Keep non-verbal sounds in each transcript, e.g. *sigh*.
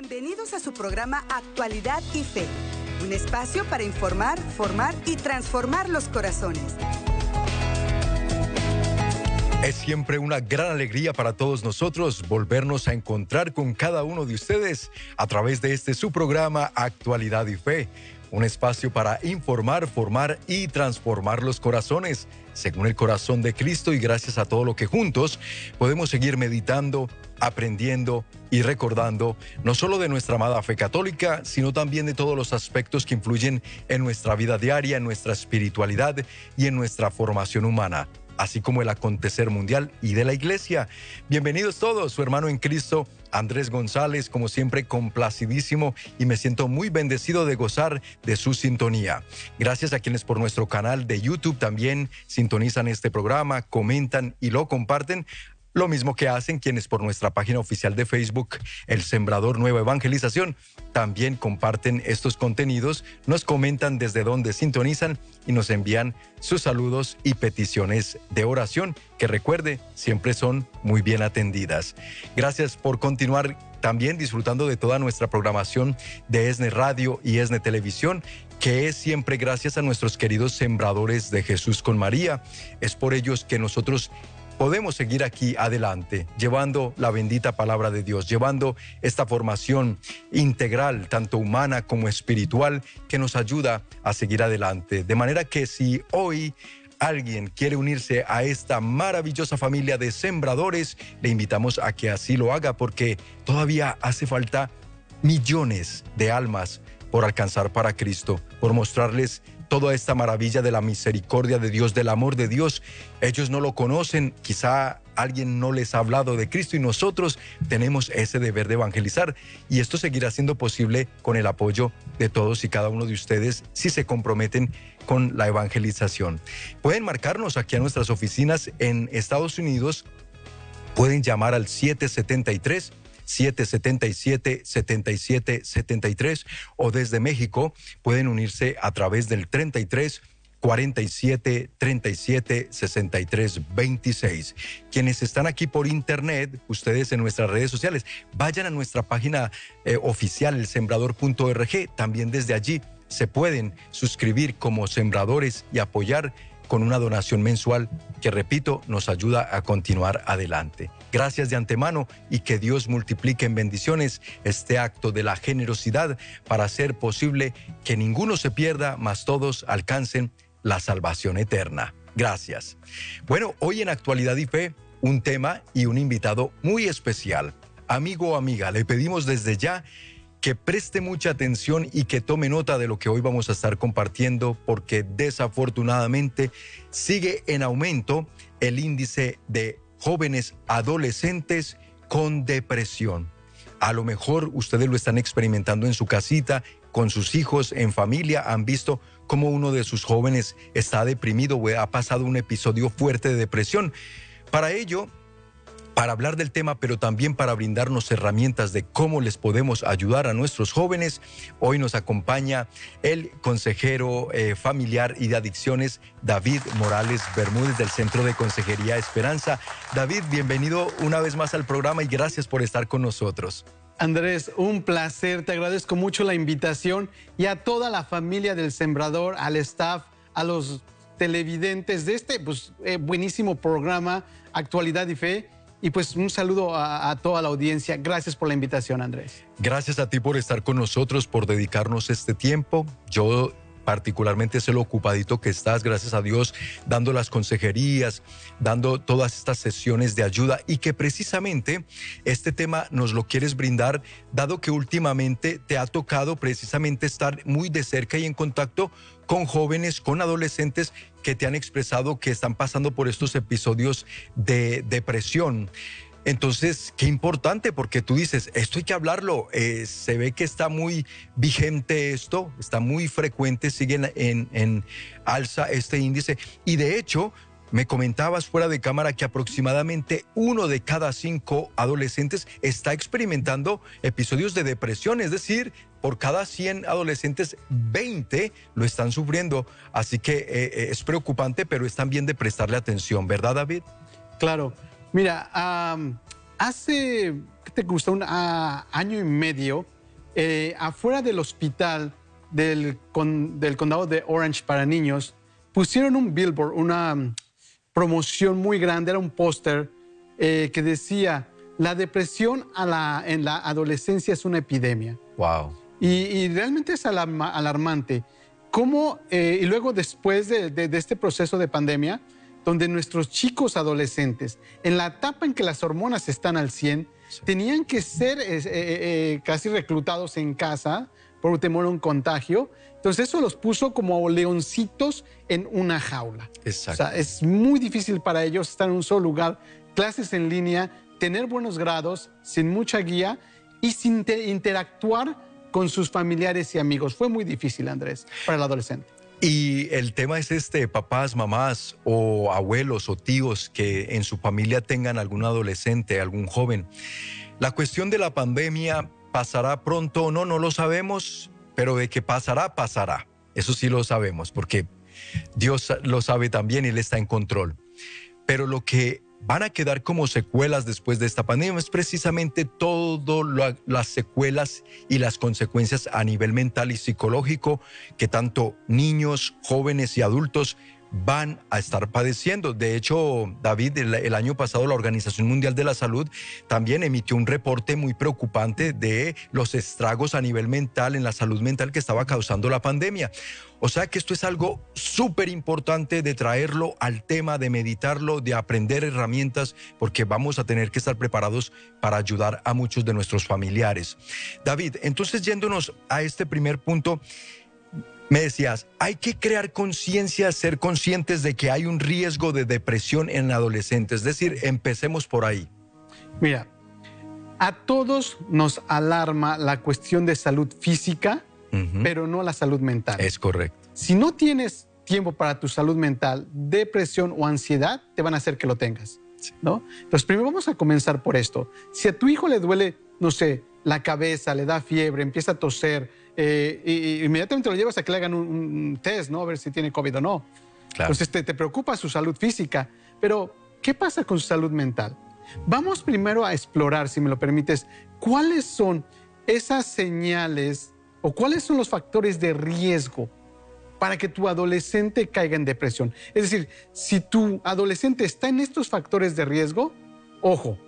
Bienvenidos a su programa Actualidad y Fe, un espacio para informar, formar y transformar los corazones. Es siempre una gran alegría para todos nosotros volvernos a encontrar con cada uno de ustedes a través de este su programa Actualidad y Fe, un espacio para informar, formar y transformar los corazones según el corazón de Cristo y gracias a todo lo que juntos podemos seguir meditando, aprendiendo y recordando no solo de nuestra amada fe católica, sino también de todos los aspectos que influyen en nuestra vida diaria, en nuestra espiritualidad y en nuestra formación humana así como el acontecer mundial y de la iglesia. Bienvenidos todos, su hermano en Cristo, Andrés González, como siempre complacidísimo y me siento muy bendecido de gozar de su sintonía. Gracias a quienes por nuestro canal de YouTube también sintonizan este programa, comentan y lo comparten. Lo mismo que hacen quienes por nuestra página oficial de Facebook, El Sembrador Nueva Evangelización, también comparten estos contenidos, nos comentan desde dónde sintonizan y nos envían sus saludos y peticiones de oración, que recuerde, siempre son muy bien atendidas. Gracias por continuar también disfrutando de toda nuestra programación de ESNE Radio y ESNE Televisión que es siempre gracias a nuestros queridos sembradores de Jesús con María. Es por ellos que nosotros podemos seguir aquí adelante, llevando la bendita palabra de Dios, llevando esta formación integral, tanto humana como espiritual, que nos ayuda a seguir adelante. De manera que si hoy alguien quiere unirse a esta maravillosa familia de sembradores, le invitamos a que así lo haga porque todavía hace falta millones de almas por alcanzar para Cristo, por mostrarles toda esta maravilla de la misericordia de Dios, del amor de Dios. Ellos no lo conocen, quizá alguien no les ha hablado de Cristo y nosotros tenemos ese deber de evangelizar y esto seguirá siendo posible con el apoyo de todos y cada uno de ustedes si se comprometen con la evangelización. Pueden marcarnos aquí a nuestras oficinas en Estados Unidos, pueden llamar al 773 777 7773 o desde México pueden unirse a través del 33 47 37 63 26. Quienes están aquí por internet, ustedes en nuestras redes sociales, vayan a nuestra página eh, oficial, elsembrador.org. También desde allí se pueden suscribir como sembradores y apoyar con una donación mensual que, repito, nos ayuda a continuar adelante. Gracias de antemano y que Dios multiplique en bendiciones este acto de la generosidad para hacer posible que ninguno se pierda, mas todos alcancen la salvación eterna. Gracias. Bueno, hoy en Actualidad y Fe, un tema y un invitado muy especial. Amigo o amiga, le pedimos desde ya que preste mucha atención y que tome nota de lo que hoy vamos a estar compartiendo porque desafortunadamente sigue en aumento el índice de jóvenes adolescentes con depresión. A lo mejor ustedes lo están experimentando en su casita, con sus hijos, en familia, han visto cómo uno de sus jóvenes está deprimido o ha pasado un episodio fuerte de depresión. Para ello, para hablar del tema, pero también para brindarnos herramientas de cómo les podemos ayudar a nuestros jóvenes. Hoy nos acompaña el consejero eh, familiar y de adicciones, David Morales Bermúdez, del Centro de Consejería Esperanza. David, bienvenido una vez más al programa y gracias por estar con nosotros. Andrés, un placer, te agradezco mucho la invitación y a toda la familia del Sembrador, al staff, a los televidentes de este pues, eh, buenísimo programa Actualidad y Fe y pues un saludo a, toda la audiencia. Gracias por la invitación, Andrés. Gracias a ti por estar con nosotros, por dedicarnos este tiempo. Yo particularmente sé lo ocupadito que estás, gracias a Dios, dando las consejerías, dando todas estas sesiones de ayuda y que precisamente este tema nos lo quieres brindar, dado que últimamente te ha tocado precisamente estar muy de cerca y en contacto con jóvenes, con adolescentes que te han expresado que están pasando por estos episodios de depresión. Entonces, qué importante, porque tú dices, esto hay que hablarlo, eh, se ve que está muy vigente esto, está muy frecuente, sigue en, en alza este índice, y de hecho, me comentabas fuera de cámara que aproximadamente uno de cada cinco adolescentes está experimentando episodios de depresión, es decir, por cada 100 adolescentes, 20 lo están sufriendo. Así que eh, eh, es preocupante, pero es también de prestarle atención, ¿verdad, David? Claro. Mira, hace, ¿qué te gusta? Un año y medio, eh, afuera del hospital del, del condado de Orange para niños, pusieron un billboard, una promoción muy grande, era un póster eh, que decía, la depresión a la, en la adolescencia es una epidemia. Wow. Y, realmente es alarmante. ¿Cómo, eh, y luego después de, este proceso de pandemia, donde nuestros chicos adolescentes, en la etapa en que las hormonas están al 100, tenían que ser eh, casi reclutados en casa por temor a un contagio. Entonces eso los puso como leoncitos en una jaula. Exacto. O sea, es muy difícil para ellos estar en un solo lugar, clases en línea, tener buenos grados, sin mucha guía y sin interactuar con sus familiares y amigos. Fue muy difícil, Andrés, para el adolescente. Y el tema es este, papás, mamás o abuelos o tíos que en su familia tengan algún adolescente, algún joven. La cuestión de la pandemia pasará pronto o no, no lo sabemos, pero de que pasará, pasará. Eso sí lo sabemos, porque Dios lo sabe también y Él está en control. Pero lo que van a quedar como secuelas después de esta pandemia es precisamente todas las secuelas y las consecuencias a nivel mental y psicológico que tanto niños, jóvenes y adultos van a estar padeciendo. De hecho, David, el, año pasado la Organización Mundial de la Salud también emitió un reporte muy preocupante de los estragos a nivel mental, en la salud mental que estaba causando la pandemia. O sea que esto es algo súper importante de traerlo al tema, de meditarlo, de aprender herramientas, porque vamos a tener que estar preparados para ayudar a muchos de nuestros familiares. David, entonces yéndonos a este primer punto, me decías, hay que crear conciencia, ser conscientes de que hay un riesgo de depresión en adolescentes. Es decir, empecemos por ahí. Mira, a todos nos alarma la cuestión de salud física, pero no la salud mental. Es correcto. Si no tienes tiempo para tu salud mental, depresión o ansiedad te van a hacer que lo tengas. ¿no? Entonces, primero vamos a comenzar por esto. Si a tu hijo le duele, no sé, la cabeza, le da fiebre, empieza a toser, eh, y, inmediatamente lo llevas a que le hagan un, test, ¿no? A ver si tiene COVID o no. Entonces te, te preocupa su salud física, pero ¿qué pasa con su salud mental? Vamos primero a explorar, si me lo permites, cuáles son esas señales o cuáles son los factores de riesgo para que tu adolescente caiga en depresión. Es decir, si tu adolescente está en estos factores de riesgo, ojo,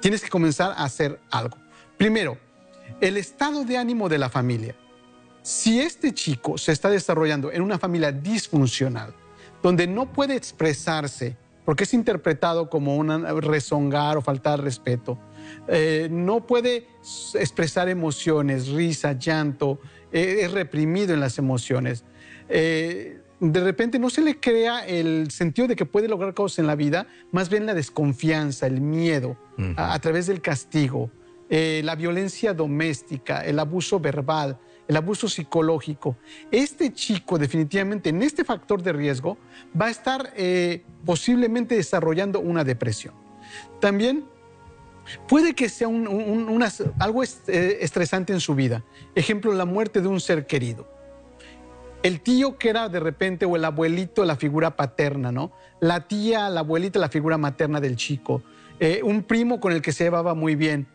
tienes que comenzar a hacer algo. Primero, el estado de ánimo de la familia. Si este chico se está desarrollando en una familia disfuncional, donde no puede expresarse, porque es interpretado como un rezongar o faltar respeto, eh, no puede expresar emociones, risa, llanto, eh, es reprimido en las emociones. Eh, de repente no se le crea el sentido de que puede lograr cosas en la vida, más bien la desconfianza, el miedo, a, través del castigo. Eh, la violencia doméstica, el abuso verbal, el abuso psicológico. Este chico definitivamente en este factor de riesgo va a estar eh, posiblemente desarrollando una depresión. También puede que sea algo eh, estresante en su vida. Ejemplo, la muerte de un ser querido. El tío que era de repente, o el abuelito, la figura paterna, ¿no? La tía, la abuelita, la figura materna del chico. un primo con el que se llevaba muy bien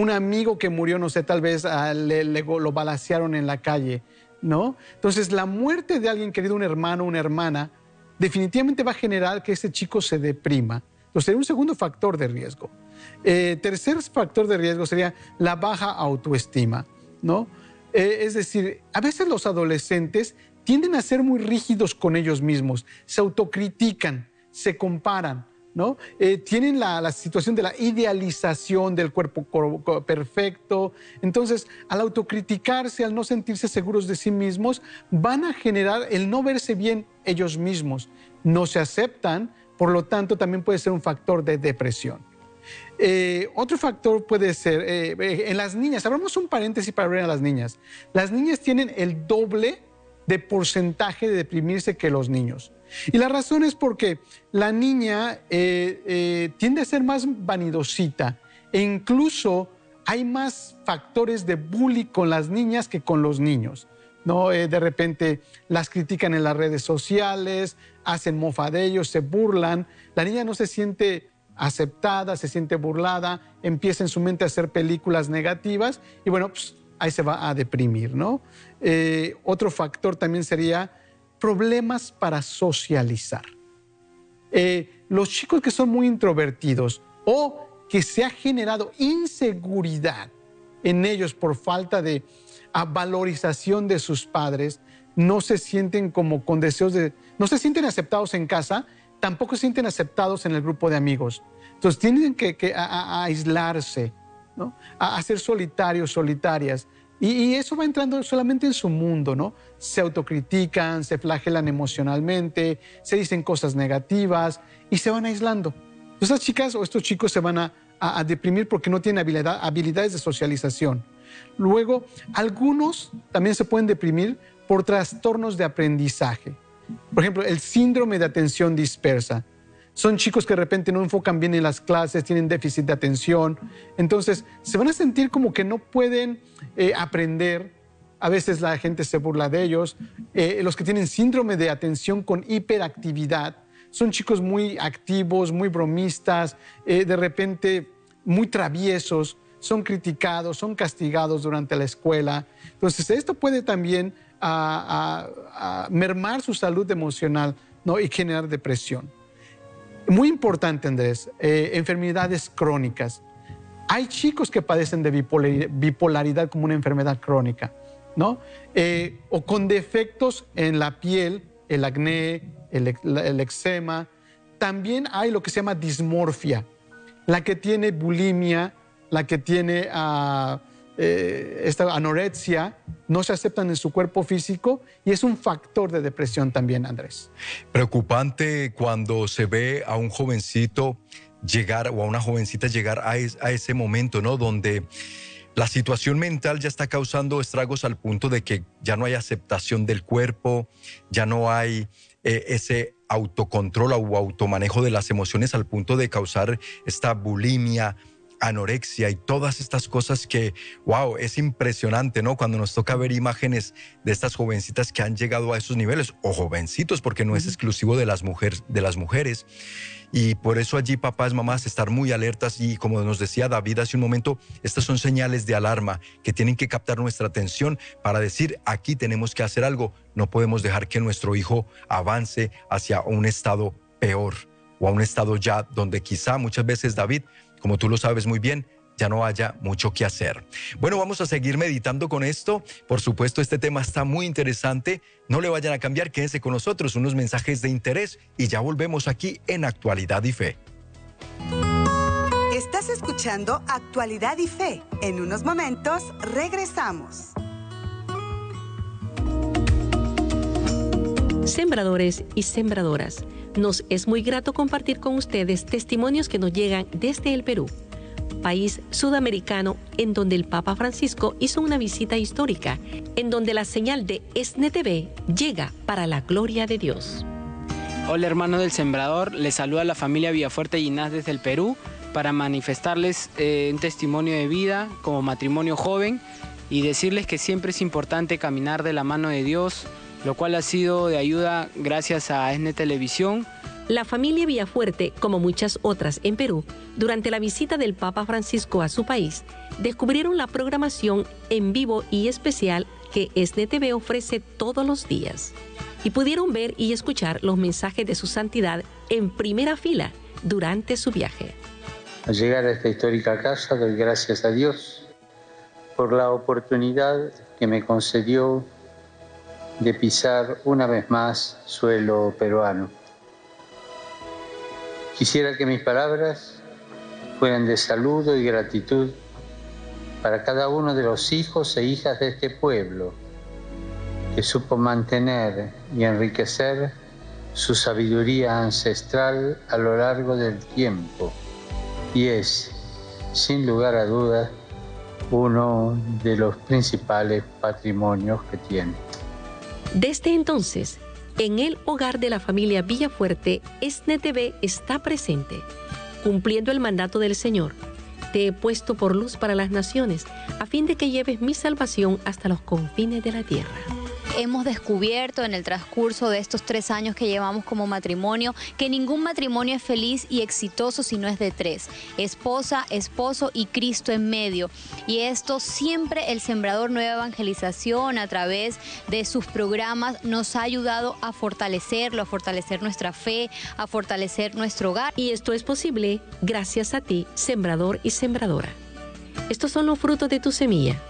un amigo que murió, no sé, tal vez ah, le, lo balacearon en la calle, ¿no? Entonces, la muerte de alguien querido, un hermano, una hermana, definitivamente va a generar que ese chico se deprima. Entonces, sería un segundo factor de riesgo. Eh, tercer factor de riesgo sería la baja autoestima, ¿no? Eh, es decir, a veces los adolescentes tienden a ser muy rígidos con ellos mismos, se autocritican, se comparan. ¿No? Eh, tienen la, situación de la idealización del cuerpo perfecto. Entonces, al autocriticarse, al no sentirse seguros de sí mismos, van a generar el no verse bien ellos mismos. No se aceptan, por lo tanto, también puede ser un factor de depresión. Eh, otro factor puede ser, eh, en las niñas, abramos un paréntesis para ver a las niñas. Las niñas tienen el doble de porcentaje de deprimirse que los niños. Y la razón es porque la niña eh, eh, tiende a ser más vanidosita e incluso hay más factores de bullying con las niñas que con los niños. ¿no? Eh, de repente las critican en las redes sociales, hacen mofa de ellos, se burlan. La niña no se siente aceptada, se siente burlada, empieza en su mente a hacer películas negativas y bueno, pues ahí se va a deprimir, ¿no? Otro factor también sería problemas para socializar. Eh, los chicos que son muy introvertidos o que se ha generado inseguridad en ellos por falta de valorización de sus padres, no se sienten como con deseos de, no se sienten aceptados en casa, tampoco se sienten aceptados en el grupo de amigos. Entonces tienen que, aislarse, ¿no? a, ser solitarios, solitarias. Y, eso va entrando solamente en su mundo, ¿no? Se autocritican, se flagelan emocionalmente, se dicen cosas negativas y se van aislando. Esas chicas o estos chicos se van a, deprimir porque no tienen habilidades de socialización. Luego, algunos también se pueden deprimir por trastornos de aprendizaje. Por ejemplo, el síndrome de atención dispersa. Son chicos que de repente no enfocan bien en las clases, tienen déficit de atención. Entonces, se van a sentir como que no pueden eh, aprender. A veces la gente se burla de ellos. Eh, los que tienen síndrome de atención con hiperactividad son chicos muy activos, muy bromistas, eh, de repente muy traviesos, son criticados, son castigados durante la escuela. Entonces, esto puede también a, mermar su salud emocional ¿no? y generar depresión. Muy importante, Andrés, eh, enfermedades crónicas. Hay chicos que padecen de bipolaridad como una enfermedad crónica, ¿no? Eh, o con defectos en la piel, el acné, el, eczema. También hay lo que se llama dismorfia, la que tiene bulimia, la que tiene... Ah, eh, esta anorexia, no se aceptan en su cuerpo físico y es un factor de depresión también, Andrés. Preocupante cuando se ve a un jovencito llegar o a una jovencita llegar a, ese momento, ¿no? Donde la situación mental ya está causando estragos al punto de que ya no hay aceptación del cuerpo, ya no hay eh, ese autocontrol o automanejo de las emociones al punto de causar esta bulimia, anorexia y todas estas cosas que, wow, es impresionante, ¿no? Cuando nos toca ver imágenes de estas jovencitas que han llegado a esos niveles, o jovencitos, porque no es exclusivo de las, mujeres, de las mujeres. Y por eso allí, papás, mamás, estar muy alertas y como nos decía David hace un momento, estas son señales de alarma que tienen que captar nuestra atención para decir, aquí tenemos que hacer algo, no podemos dejar que nuestro hijo avance hacia un estado peor o a un estado ya donde quizá muchas veces David como tú lo sabes muy bien, ya no haya mucho que hacer. Bueno, vamos a seguir meditando con esto. Por supuesto, este tema está muy interesante. No le vayan a cambiar, quédense con nosotros, unos mensajes de interés y ya volvemos aquí en Actualidad y Fe. Estás escuchando Actualidad y Fe. En unos momentos regresamos. Sembradores y sembradoras nos es muy grato compartir con ustedes testimonios que nos llegan desde el Perú, país sudamericano en donde el Papa Francisco hizo una visita histórica, en donde la señal de SNTV llega para la gloria de Dios. Hola hermano del Sembrador, les saluda la familia Villafuerte Ginás desde el Perú para manifestarles eh, un testimonio de vida como matrimonio joven y decirles que siempre es importante caminar de la mano de Dios, lo cual ha sido de ayuda gracias a ESNE Televisión. La familia Villafuerte, como muchas otras en Perú, durante la visita del Papa Francisco a su país, descubrieron la programación en vivo y especial que ESNE TV ofrece todos los días. Y pudieron ver y escuchar los mensajes de su santidad en primera fila durante su viaje. Al llegar a esta histórica casa doy gracias a Dios por la oportunidad que me concedió de pisar una vez más suelo peruano. Quisiera que mis palabras fueran de saludo y gratitud para cada uno de los hijos e hijas de este pueblo que supo mantener y enriquecer su sabiduría ancestral a lo largo del tiempo y es, sin lugar a dudas, uno de los principales patrimonios que tiene. Desde entonces, en el hogar de la familia Villafuerte, SNTV está presente, cumpliendo el mandato del Señor. Te he puesto por luz para las naciones, a fin de que lleves mi salvación hasta los confines de la tierra. Hemos descubierto en el transcurso de estos tres años que llevamos como matrimonio que ningún matrimonio es feliz y exitoso si no es de tres. Esposa, esposo y Cristo en medio. Y esto siempre el Sembrador Nueva Evangelización a través de sus programas nos ha ayudado a fortalecerlo, a fortalecer nuestra fe, a fortalecer nuestro hogar. Y esto es posible gracias a ti, sembrador y sembradora. Estos son los frutos de tu semilla.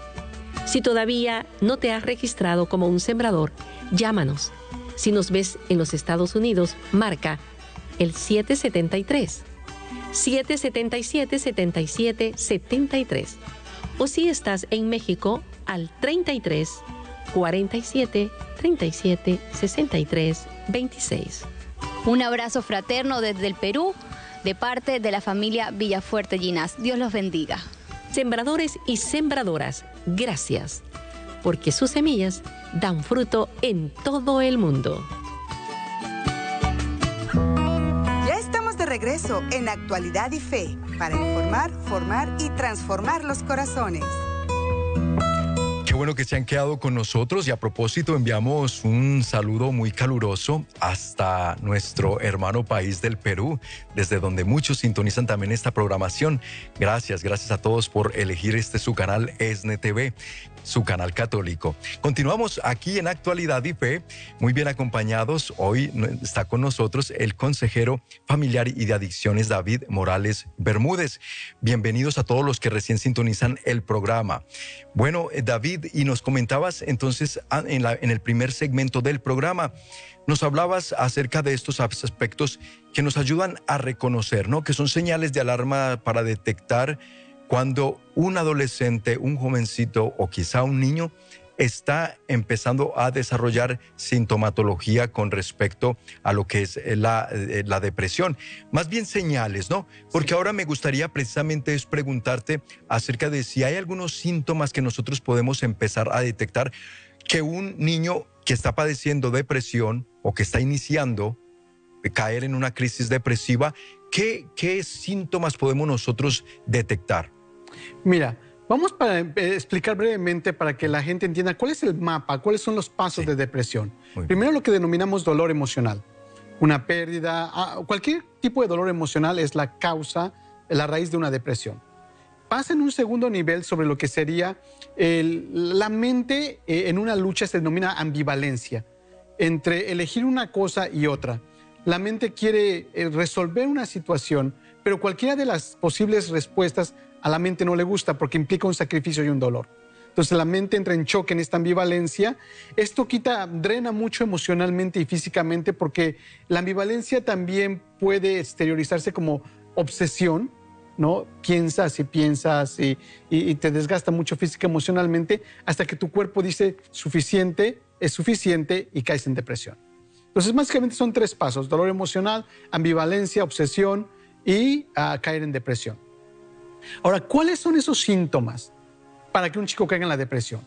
Si todavía no te has registrado como un sembrador, llámanos. Si nos ves en los Estados Unidos, marca el 773. 777 77 73. O si estás en México, al 33 47 37 63 26. Un abrazo fraterno desde el Perú, de parte de la familia Villafuerte Ginás. Dios los bendiga. Sembradores y sembradoras, gracias, porque sus semillas dan fruto en todo el mundo. Ya estamos de regreso en Actualidad y Fe para informar, formar y transformar los corazones bueno que se han quedado con nosotros y a propósito enviamos un saludo muy caluroso hasta nuestro hermano país del Perú, desde donde muchos sintonizan también esta programación. Gracias, gracias a todos por elegir este su canal ESNE su canal católico. Continuamos aquí en Actualidad y Fe, muy bien acompañados. Hoy está con nosotros el consejero familiar y de adicciones David Morales Bermúdez. Bienvenidos a todos los que recién sintonizan el programa. Bueno, eh, David, y nos comentabas entonces ah, en, la, en el primer segmento del programa, nos hablabas acerca de estos aspectos que nos ayudan a reconocer, ¿no? Que son señales de alarma para detectar cuando un adolescente, un jovencito o quizá un niño está empezando a desarrollar sintomatología con respecto a lo que es eh, la, eh, la depresión. Más bien señales, ¿no? Porque ahora me gustaría precisamente es preguntarte acerca de si hay algunos síntomas que nosotros podemos empezar a detectar que un niño que está padeciendo depresión o que está iniciando caer en una crisis depresiva, ¿qué, qué síntomas podemos nosotros detectar? Mira, vamos a eh, explicar brevemente para que la gente entienda cuál es el mapa, cuáles son los pasos de depresión. Primero lo que denominamos dolor emocional. Una pérdida, ah, cualquier tipo de dolor emocional es la causa, la raíz de una depresión. Pasa en un segundo nivel sobre lo que sería la mente eh, en una lucha se denomina ambivalencia entre elegir una cosa y otra. La mente quiere eh, resolver una situación, pero cualquiera de las posibles respuestas a la mente no le gusta porque implica un sacrificio y un dolor. Entonces la mente entra en choque en esta ambivalencia. Esto quita, drena mucho emocionalmente y físicamente porque la ambivalencia también puede exteriorizarse como obsesión, ¿no? Piensas y piensas y, y, te desgasta mucho física emocionalmente hasta que tu cuerpo dice suficiente, es suficiente y caes en depresión. Entonces básicamente son tres pasos, dolor emocional, ambivalencia, obsesión y ah, caer en depresión. Ahora, ¿cuáles son esos síntomas para que un chico caiga en la depresión?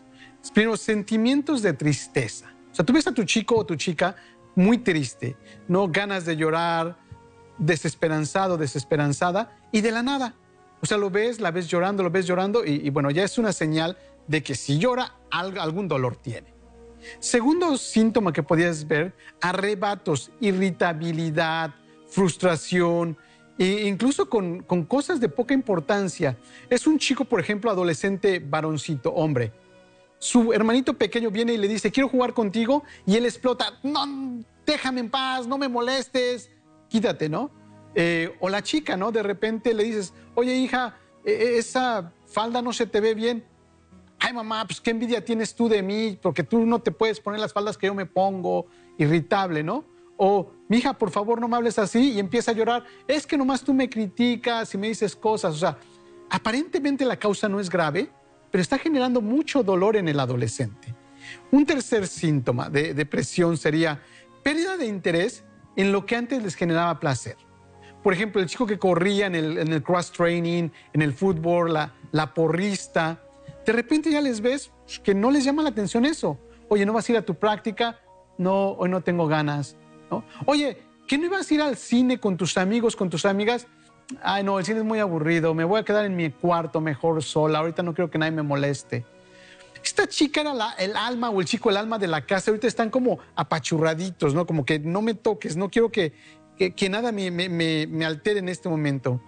Primero, sentimientos de tristeza. O sea, tú ves a tu chico o tu chica muy triste, ¿no? Ganas de llorar, desesperanzado, desesperanzada, y de la nada. O sea, lo ves, la ves llorando, lo ves llorando, y, bueno, ya es una señal de que si llora, algún dolor tiene. Segundo síntoma que podías ver, arrebatos, irritabilidad, frustración, e incluso con, cosas de poca importancia. Es un chico, por ejemplo, adolescente, varoncito, hombre. Su hermanito pequeño viene y le dice, quiero jugar contigo, y él explota, no, déjame en paz, no me molestes, quítate, ¿no? Eh, o la chica, ¿no? De repente le dices, oye hija, e, e, esa falda no se te ve bien. Ay mamá, pues qué envidia tienes tú de mí, porque tú no te puedes poner las faldas que yo me pongo, irritable, ¿no? O, mija, por favor, no me hables así y empieza a llorar. Es que nomás tú me criticas y me dices cosas. O sea, aparentemente la causa no es grave, pero está generando mucho dolor en el adolescente. Un tercer síntoma de depresión sería pérdida de interés en lo que antes les generaba placer. Por ejemplo, el chico que corría en el, cross training, en el fútbol, la, la porrista, de repente ya les ves que no les llama la atención eso. Oye, ¿no vas a ir a tu práctica? No, hoy no tengo ganas. Oye, ¿qué no ibas a ir al cine con tus amigos, con tus amigas? Ay, no, el cine es muy aburrido, me voy a quedar en mi cuarto mejor sola, ahorita no quiero que nadie me moleste. esta chica era el alma o el chico el alma de la casa, ahorita están como apachurraditos, ¿no? Como que no me toques, no quiero que, que, nada me, me, me, altere en este momento.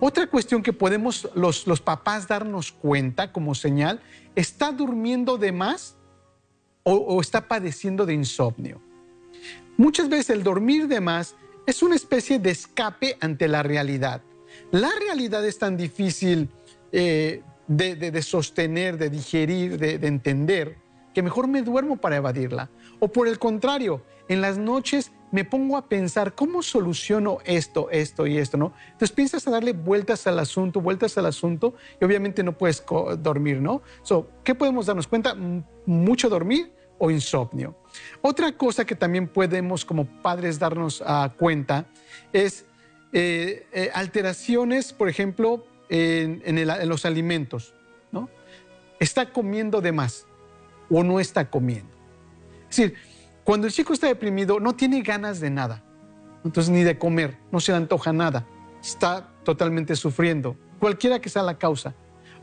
Otra cuestión que podemos los, los papás darnos cuenta como señal, ¿está durmiendo de más o, o está padeciendo de insomnio? Muchas veces el dormir de más es una especie de escape ante la realidad. La realidad es tan difícil eh, de, sostener, de digerir, de, entender, que mejor me duermo para evadirla. O por el contrario, en las noches me pongo a pensar cómo soluciono esto, esto y esto, ¿no? Entonces piensas a darle vueltas al asunto, vueltas al asunto y obviamente no puedes dormir, ¿no? So, ¿Qué podemos darnos cuenta? Mucho dormir insomnio. Otra cosa que también podemos como padres darnos uh, cuenta es eh, eh, alteraciones, por ejemplo, en, los alimentos, ¿no? Está comiendo de más o no está comiendo. Es decir, cuando el chico está deprimido, no tiene ganas de nada. Entonces, ni de comer, no se le antoja nada. Está totalmente sufriendo, cualquiera que sea la causa.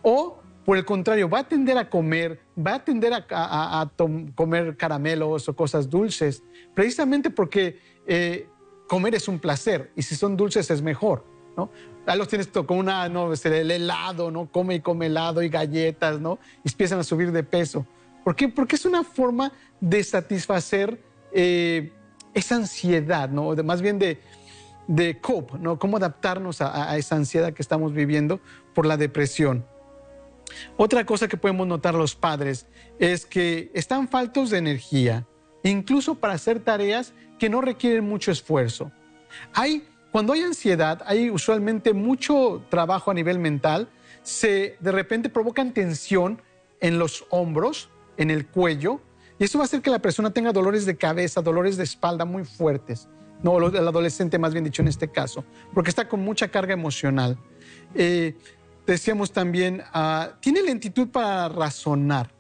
O, por el contrario, va a tender a comer, va a tender a, comer caramelos o cosas dulces, precisamente porque eh, comer es un placer y si son dulces es mejor. ¿no? Ahí los tienes con una, no, el helado, ¿no? Come y come helado y galletas, ¿no? Y empiezan a subir de peso. ¿Por qué? Porque es una forma de satisfacer eh, esa ansiedad, ¿no? más bien de, de cope, ¿no? Cómo adaptarnos a, esa ansiedad que estamos viviendo por la depresión. Otra cosa que podemos notar los padres es que están faltos de energía, incluso para hacer tareas que no requieren mucho esfuerzo. Hay cuando hay ansiedad, hay usualmente mucho trabajo a nivel mental, se de repente provocan tensión en los hombros, en el cuello, y eso va a hacer que la persona tenga dolores de cabeza, dolores de espalda muy fuertes. No, el adolescente más bien dicho en este caso, porque está con mucha carga emocional. Eh, decíamos también, ah, tiene lentitud para razonar.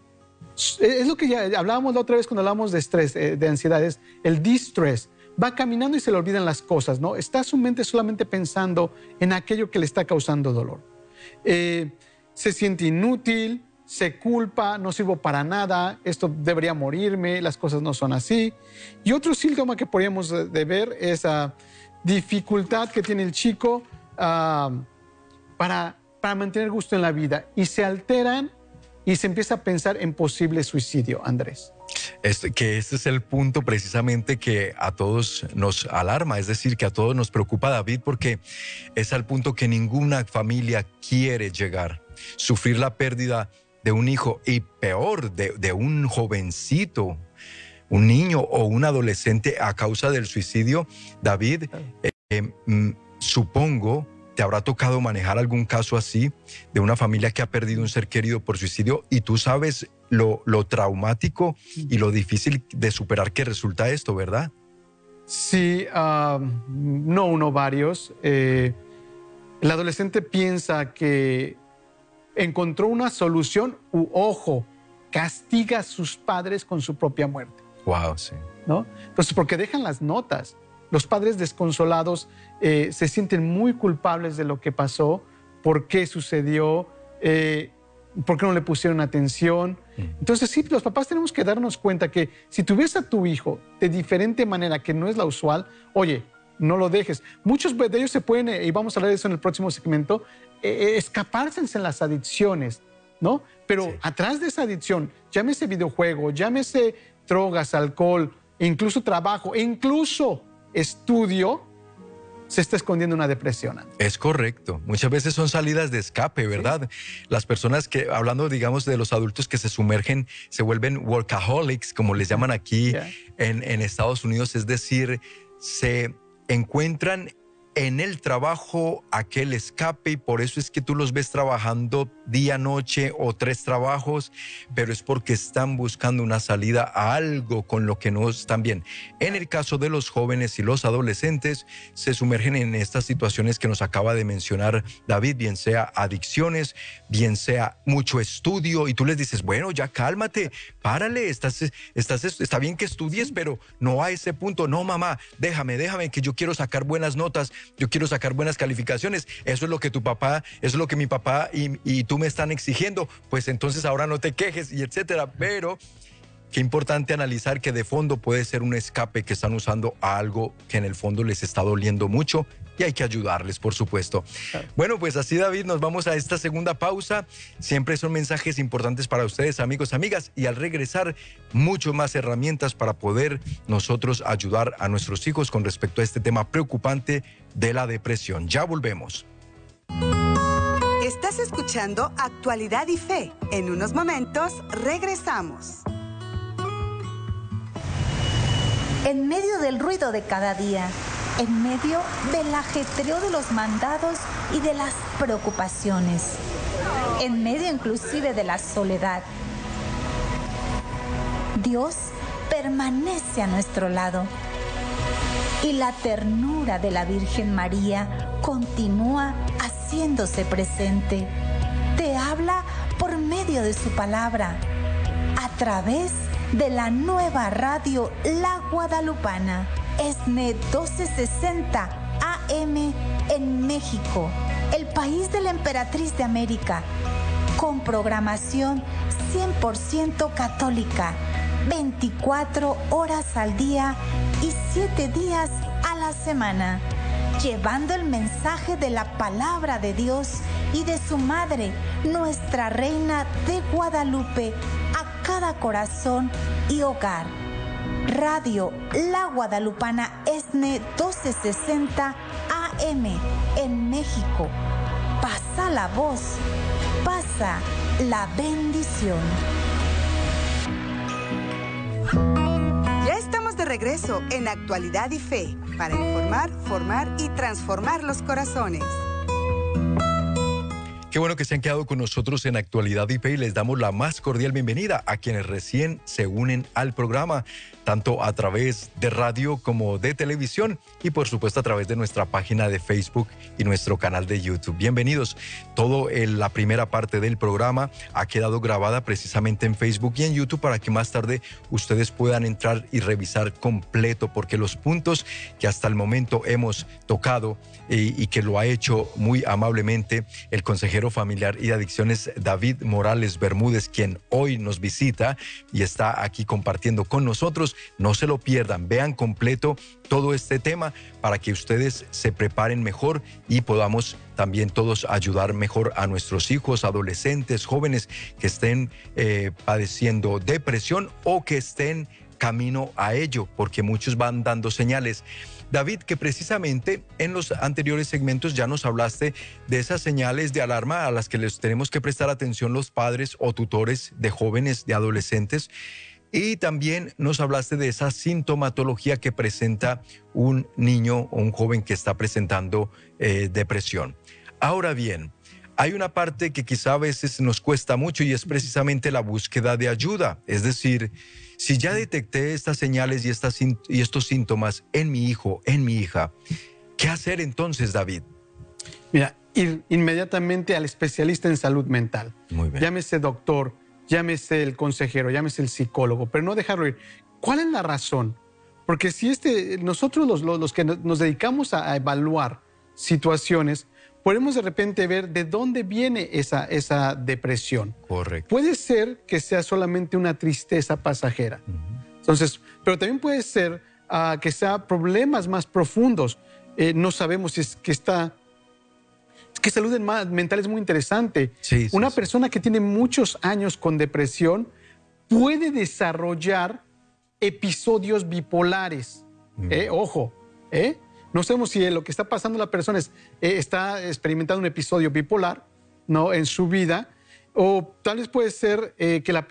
Es lo que ya hablábamos la otra vez cuando hablábamos de estrés, eh, de ansiedad, es el distress va caminando y se le olvidan las cosas, ¿no? Está su mente solamente pensando en aquello que le está causando dolor. Eh, se siente inútil, se culpa, no sirvo para nada, esto debería morirme, las cosas no son así. Y otro síntoma que podríamos de ver es la dificultad que tiene el chico ah, para, para mantener gusto en la vida y se alteran y se empieza a pensar en posible suicidio, Andrés. Este, que este es el punto precisamente que a todos nos alarma, es decir, que a todos nos preocupa David porque es al punto que ninguna familia quiere llegar. Sufrir la pérdida de un hijo y peor, de, un jovencito, un niño o un adolescente a causa del suicidio, David, eh, mm, supongo ¿Te habrá tocado manejar algún caso así de una familia que ha perdido un ser querido por suicidio y tú sabes lo, traumático y lo difícil de superar que resulta esto, ¿verdad? Sí, no uno, varios. Eh, el adolescente piensa que encontró una solución u ojo, castiga a sus padres con su propia muerte. Wow, sí. ¿No? Entonces, porque dejan las notas. Los padres desconsolados eh, se sienten muy culpables de lo que pasó, por qué sucedió, eh, por qué no le pusieron atención. Mm. Entonces sí, los papás tenemos que darnos cuenta que si tuviese a tu hijo de diferente manera que no es la usual, oye, no lo dejes. Muchos de ellos se pueden, eh, y vamos a hablar de eso en el próximo segmento, escaparse en las adicciones, ¿no? Pero atrás de esa adicción, llámese videojuego, llámese drogas, alcohol, incluso trabajo, e incluso estudio, se está escondiendo una depresión. Es correcto. Muchas veces son salidas de escape, ¿verdad? Las personas que, hablando, digamos, de los adultos que se sumergen, se vuelven workaholics, como les llaman aquí en, en Estados Unidos, es decir, se encuentran en el trabajo aquel escape y por eso es que tú los ves trabajando día, noche o tres trabajos, pero es porque están buscando una salida a algo con lo que no están bien. En el caso de los jóvenes y los adolescentes, se sumergen en estas situaciones que nos acaba de mencionar David, bien sea adicciones, bien sea mucho estudio y tú les dices, bueno, ya cálmate, párale, estás, estás, está bien que estudies, pero no a ese punto, no mamá, déjame, déjame que yo quiero sacar buenas notas yo quiero sacar buenas calificaciones, eso es lo que tu papá, eso es lo que mi papá y, tú me están exigiendo, pues entonces ahora no te quejes y etcétera. Pero Qué importante analizar que de fondo puede ser un escape que están usando a algo que en el fondo les está doliendo mucho y hay que ayudarles, por supuesto. Bueno, pues así David, nos vamos a esta segunda pausa. Siempre son mensajes importantes para ustedes, amigos, amigas, y al regresar, mucho más herramientas para poder nosotros ayudar a nuestros hijos con respecto a este tema preocupante de la depresión. Ya volvemos. Estás escuchando Actualidad y Fe. En unos momentos regresamos. En medio del ruido de cada día, en medio del ajetreo de los mandados y de las preocupaciones, en medio inclusive de la soledad. Dios permanece a nuestro lado y la ternura de la Virgen María continúa haciéndose presente. Te habla por medio de su palabra, a través de la nueva radio La Guadalupana, ESNE 1260 AM en México, el país de la emperatriz de América, con programación 100% católica, 24 horas al día y 7 días a la semana, llevando el mensaje de la palabra de Dios y de su madre, nuestra reina de Guadalupe, cada corazón y hogar. Radio La Guadalupana ESNE 1260 AM en México. Pasa la voz, pasa la bendición. Ya estamos de regreso en Actualidad y Fe para informar, formar y transformar los corazones. Qué bueno que se han quedado con nosotros en Actualidad IP y les damos la más cordial bienvenida a quienes recién se unen al programa tanto a través de radio como de televisión y por supuesto a través de nuestra página de Facebook y nuestro canal de YouTube. Bienvenidos. Todo la primera parte del programa ha quedado grabada precisamente en Facebook y en YouTube para que más tarde ustedes puedan entrar y revisar completo porque los puntos que hasta el momento hemos tocado y, y que lo ha hecho muy amablemente el consejero familiar y adicciones David Morales Bermúdez, quien hoy nos visita y está aquí compartiendo con nosotros no se lo pierdan, vean completo todo este tema para que ustedes se preparen mejor y podamos también todos ayudar mejor a nuestros hijos, adolescentes, jóvenes que estén eh, padeciendo depresión o que estén camino a ello, porque muchos van dando señales. David, que precisamente en los anteriores segmentos ya nos hablaste de esas señales de alarma a las que les tenemos que prestar atención los padres o tutores de jóvenes, de adolescentes. Y también nos hablaste de esa sintomatología que presenta un niño o un joven que está presentando eh, depresión. Ahora bien, hay una parte que quizá a veces nos cuesta mucho y es precisamente la búsqueda de ayuda. Es decir, si ya detecté estas señales y, estas, y estos síntomas en mi hijo, en mi hija, ¿qué hacer entonces, David? Mira, ir inmediatamente al especialista en salud mental. Muy bien. Llámese doctor, llámese el consejero, llámese el psicólogo, pero no dejarlo ir. ¿Cuál es la razón? Porque si este, nosotros los, los, que nos dedicamos a, evaluar situaciones, podemos de repente ver de dónde viene esa, esa depresión. Correcto. Puede ser que sea solamente una tristeza pasajera. Entonces, pero también puede ser uh, que sea problemas más profundos. Eh, no sabemos si es que está que salud mental es muy interesante. Una persona que tiene muchos años con depresión puede desarrollar episodios bipolares. Mm. Eh, ojo, ¿eh? No sabemos si lo que está pasando la persona es, eh, está experimentando un episodio bipolar ¿no? en su vida o tal vez puede ser que la,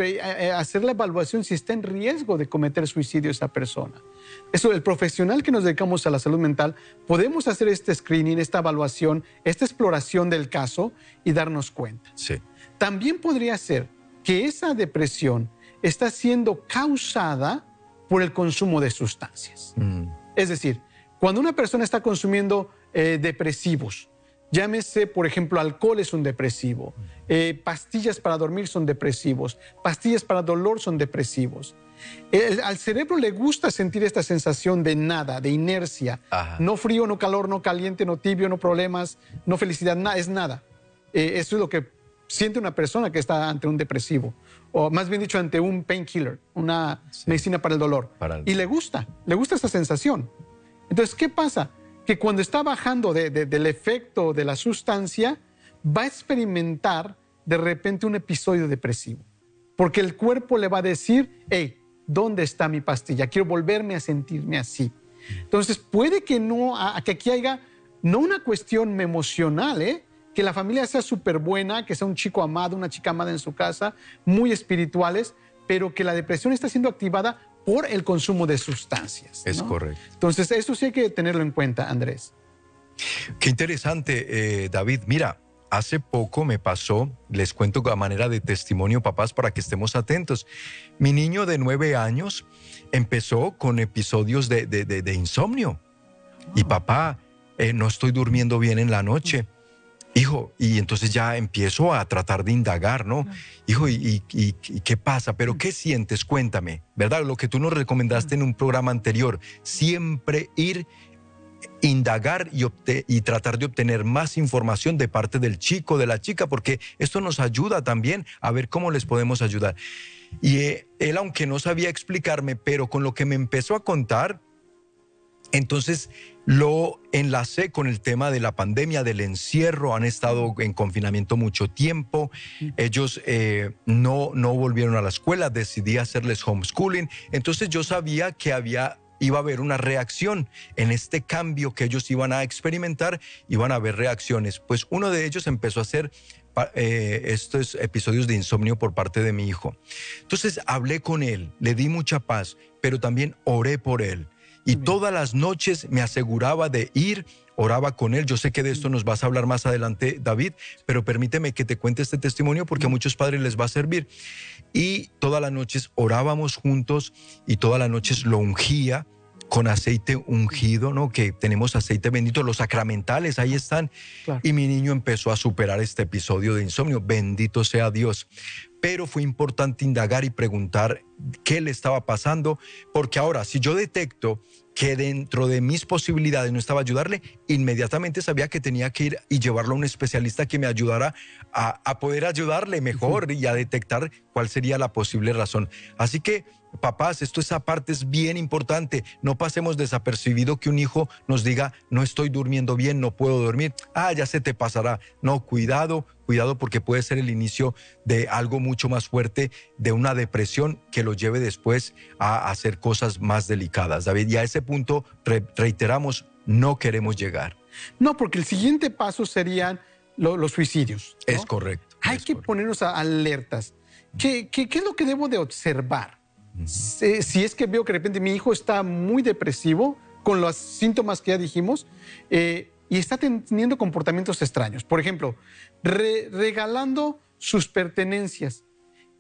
hacer la evaluación si está en riesgo de cometer suicidio esa persona. Eso, el profesional que nos dedicamos a la salud mental, podemos hacer este screening, esta evaluación, esta exploración del caso y darnos cuenta. Sí. También podría ser que esa depresión está siendo causada por el consumo de sustancias. Mm. Es decir, cuando una persona está consumiendo eh, depresivos, Llámese, por ejemplo, alcohol es un depresivo, eh, pastillas para dormir son depresivos, pastillas para dolor son depresivos. al cerebro le gusta sentir esta sensación de nada, de inercia. No frío, no calor, no caliente, no tibio, no problemas, no felicidad, nada, es nada. Eh, eso es lo que siente una persona que está ante un depresivo, o más bien dicho, ante un painkiller, una medicina para el dolor. Y le gusta, le gusta esa sensación. Entonces, ¿qué pasa? Que cuando está bajando del efecto de la sustancia, va a experimentar de repente un episodio depresivo. Porque el cuerpo le va a decir, hey, ¿dónde está mi pastilla? Quiero volverme a sentirme así. Entonces, puede que no, que aquí haya, no una cuestión emocional, ¿eh? que la familia sea súper buena, que sea un chico amado, una chica amada en su casa, muy espirituales, pero que la depresión está siendo activada por el consumo de sustancias. Es correcto. Entonces, eso sí hay que tenerlo en cuenta, Andrés. Qué interesante, eh, David. Mira, hace poco me pasó, les cuento a manera de testimonio, papás, para que estemos atentos. Mi niño de nueve años empezó con episodios de, insomnio. Y papá, eh, no estoy durmiendo bien en la noche. Hijo, y entonces ya empiezo a tratar de indagar, ¿no? Hijo, ¿y, qué pasa? ¿Pero qué sientes? Cuéntame, ¿verdad? Lo que tú nos recomendaste en un programa anterior, siempre ir indagar y, y, tratar de obtener más información de parte del chico, de la chica, porque esto nos ayuda también a ver cómo les podemos ayudar. Y eh, él, aunque no sabía explicarme, pero con lo que me empezó a contar, entonces lo enlacé con el tema de la pandemia, del encierro, han estado en confinamiento mucho tiempo, ellos eh, no, no volvieron a la escuela, decidí hacerles homeschooling, entonces yo sabía que había iba a haber una reacción en este cambio que ellos iban a experimentar, iban a haber reacciones. Pues uno de ellos empezó a hacer eh, estos episodios de insomnio por parte de mi hijo. Entonces hablé con él, le di mucha paz, pero también oré por él. Y todas las noches me aseguraba de ir, oraba con él. Yo sé que de esto nos vas a hablar más adelante, David, pero permíteme que te cuente este testimonio porque a muchos padres les va a servir. Y todas las noches orábamos juntos y todas las noches lo ungía con aceite ungido, ¿no? Que tenemos aceite bendito, los sacramentales, ahí están. Y mi niño empezó a superar este episodio de insomnio. Bendito sea Dios. Pero fue importante indagar y preguntar qué le estaba pasando, porque ahora, si yo detecto que dentro de mis posibilidades no estaba ayudarle, inmediatamente sabía que tenía que ir y llevarlo a un especialista que me ayudara a, poder ayudarle mejor y a detectar cuál sería la posible razón. Así que Papás, esto esa parte es bien importante. No pasemos desapercibido que un hijo nos diga, no estoy durmiendo bien, no puedo dormir. Ah, ya se te pasará. No, cuidado, cuidado porque puede ser el inicio de algo mucho más fuerte, de una depresión que lo lleve después a hacer cosas más delicadas. David, y a ese punto reiteramos, no queremos llegar. No, porque el siguiente paso serían los suicidios. Es correcto. Hay que ponernos alertas. qué es lo que debo de observar? si, es que veo que de repente mi hijo está muy depresivo, con los síntomas que ya dijimos, eh, y está teniendo comportamientos extraños. Por ejemplo, regalando sus pertenencias.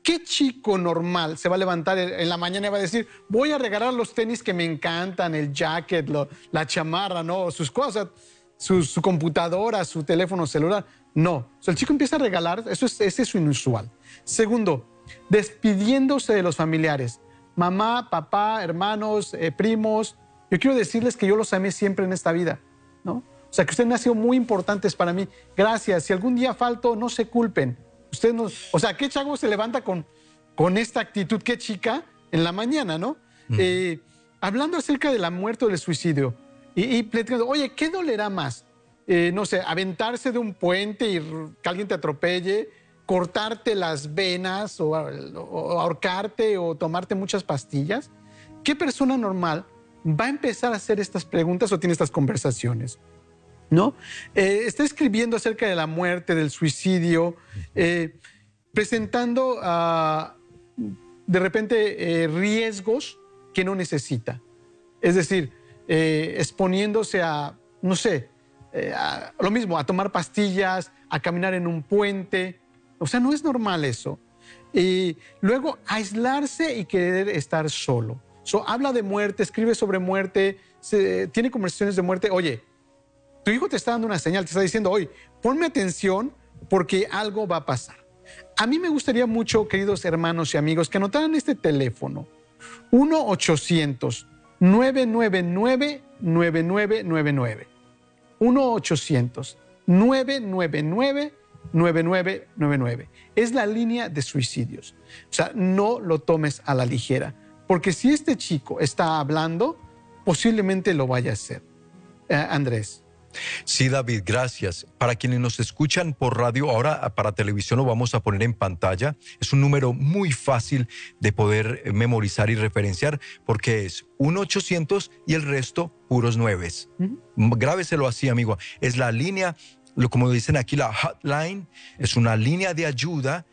¿Qué chico normal se va a levantar en la mañana y va a decir, voy a regalar los tenis que me encantan, el jacket, la chamarra, ¿no? sus cosas, su, computadora, su teléfono celular? No. el chico empieza a regalar, eso es, ese es inusual. Segundo, despidiéndose de los familiares mamá, papá, hermanos, eh, primos. Yo quiero decirles que yo los amé siempre en esta vida. O sea, que ustedes han sido muy importantes para mí. Gracias. Si algún día falto, no se culpen. Ustedes no, o sea, ¿qué chavo se levanta con, con esta actitud? ¿Qué chica? En la mañana, ¿no? Eh, hablando acerca de la muerte o del suicidio y, y oye, ¿qué dolerá más? Eh, no sé, aventarse de un puente y que alguien te atropelle, cortarte las venas o, ahorcarte o tomarte muchas pastillas? ¿Qué persona normal va a empezar a hacer estas preguntas o tiene estas conversaciones? ¿No? Eh, está escribiendo acerca de la muerte, del suicidio, eh, presentando ah, de repente eh, riesgos que no necesita. Es decir, exponiéndose a, no sé, lo mismo, a tomar pastillas, a caminar en un puente, o sea, no es normal eso. Y luego aislarse y querer estar solo. So, habla de muerte, escribe sobre muerte, tiene conversaciones de muerte. Oye, tu hijo te está dando una señal, te está diciendo, oye, ponme atención porque algo va a pasar. A mí me gustaría mucho, queridos hermanos y amigos, que anotaran este teléfono. 1-800-999-9999. 1-800-999-9999. Es la línea de suicidios. O sea, no lo tomes a la ligera. Porque si este chico está hablando, posiblemente lo vaya a hacer. Eh, Andrés. Sí, David, gracias. Para quienes nos escuchan por radio, ahora para televisión lo vamos a poner en pantalla. Es un número muy fácil de poder eh, memorizar y referenciar porque es 1-800 y el resto puros nueves. Grábeselo así, amigo. Es la línea, lo como dicen aquí, la hotline, es una línea de ayuda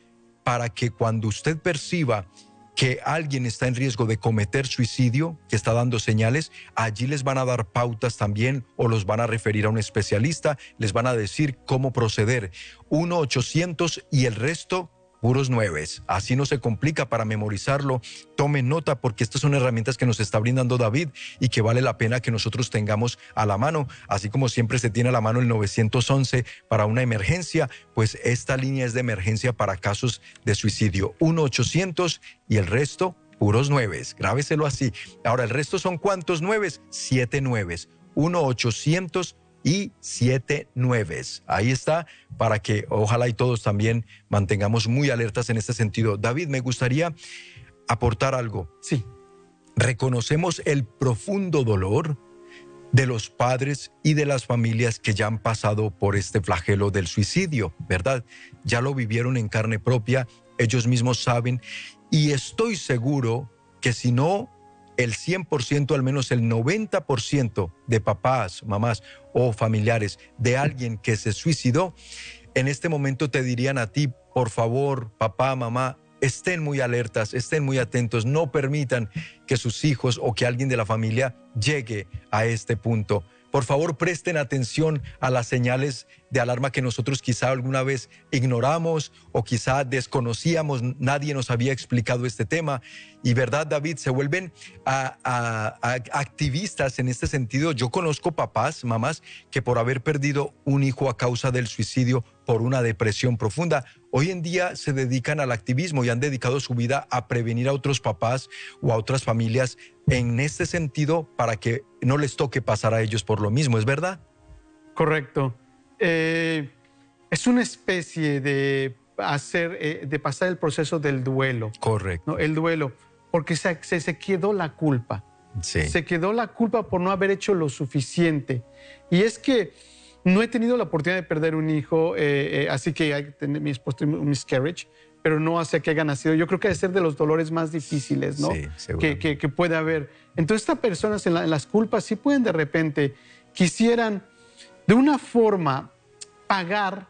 para que cuando usted perciba que alguien está en riesgo de cometer suicidio, que está dando señales, allí les van a dar pautas también o los van a referir a un especialista, les van a decir cómo proceder. 1-800 y el resto puros nueves. Así no se complica para memorizarlo. Tome nota porque estas son herramientas que nos está brindando David y que vale la pena que nosotros tengamos a la mano. Así como siempre se tiene a la mano el 911 para una emergencia, pues esta línea es de emergencia para casos de suicidio. 1-800 y el resto puros nueves. Grábeselo así. Ahora, ¿el resto son cuántos nueves? Siete nueves. 1-800 y siete nueves. Ahí está, para que ojalá y todos también mantengamos muy alertas en este sentido. David, me gustaría aportar algo. Sí. Reconocemos el profundo dolor de los padres y de las familias que ya han pasado por este flagelo del suicidio, ¿verdad? Ya lo vivieron en carne propia, ellos mismos saben, y estoy seguro que si no el 100%, al menos el 90% de papás, mamás o familiares de alguien que se suicidó, en este momento te dirían a ti, por favor, papá, mamá, estén muy alertas, estén muy atentos, no permitan que sus hijos o que alguien de la familia llegue a este punto. Por favor, presten atención a las señales de alarma que nosotros quizá alguna vez ignoramos o quizá desconocíamos, nadie nos había explicado este tema. Y verdad, David, se vuelven activistas en este sentido. Yo conozco papás, mamás, que por haber perdido un hijo a causa del suicidio, por una depresión profunda, hoy en día se dedican al activismo y han dedicado su vida a prevenir a otros papás o a otras familias en este sentido para que no les toque pasar a ellos por lo mismo, ¿es verdad? Correcto. Eh, es una especie de hacer, eh, de pasar el proceso del duelo. Correcto. El duelo, porque se, se, quedó la culpa. Sí. Se quedó la culpa por no haber hecho lo suficiente. Y es que no he tenido la oportunidad de perder un hijo, eh, así que hay que tener mi esposo un miscarriage, pero no hace que haya nacido. Yo creo que debe ser de los dolores más difíciles, ¿no? Sí, que, que, que, puede haber. Entonces, estas personas en, en las culpas sí pueden de repente, quisieran de una forma pagar